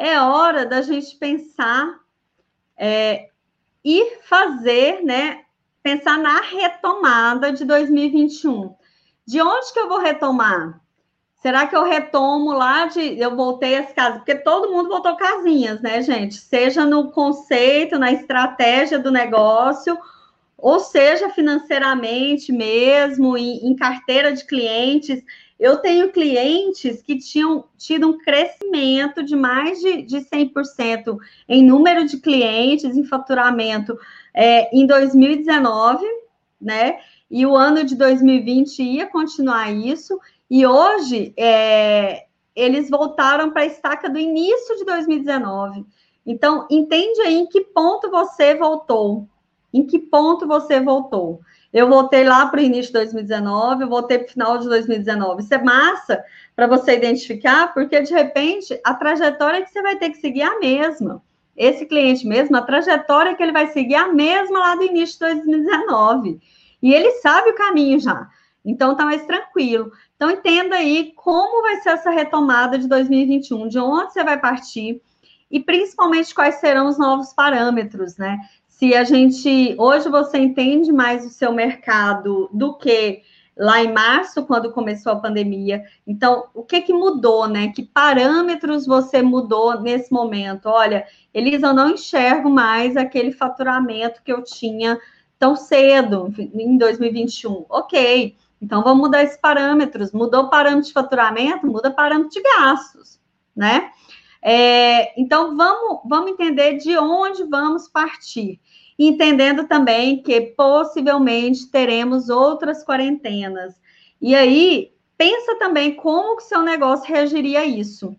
é hora da gente pensar é, e fazer, né? Pensar na retomada de 2021. De onde que eu vou retomar? Será que eu retomo lá de. Eu voltei as casas? Porque todo mundo voltou casinhas, né, gente? Seja no conceito, na estratégia do negócio, ou seja financeiramente mesmo, em, em carteira de clientes. Eu tenho clientes que tinham tido um crescimento de mais de, de 100% em número de clientes, em faturamento é, em 2019, né? E o ano de 2020 ia continuar isso. E hoje é, eles voltaram para a estaca do início de 2019. Então, entende aí em que ponto você voltou. Em que ponto você voltou? Eu voltei lá para o início de 2019, eu voltei para o final de 2019. Isso é massa para você identificar, porque de repente a trajetória que você vai ter que seguir é a mesma. Esse cliente mesmo, a trajetória que ele vai seguir é a mesma lá do início de 2019. E ele sabe o caminho já. Então tá mais tranquilo. Então entenda aí como vai ser essa retomada de 2021, de onde você vai partir e principalmente quais serão os novos parâmetros, né? se a gente hoje você entende mais o seu mercado do que lá em março, quando começou a pandemia. Então, o que que mudou, né? Que parâmetros você mudou nesse momento? Olha, Elisa, eu não enxergo mais aquele faturamento que eu tinha tão cedo, em 2021. Ok, então vamos mudar esses parâmetros. Mudou parâmetro de faturamento, muda parâmetro de gastos, né? É, então, vamos, vamos entender de onde vamos partir entendendo também que possivelmente teremos outras quarentenas. E aí, pensa também como que seu negócio reagiria a isso.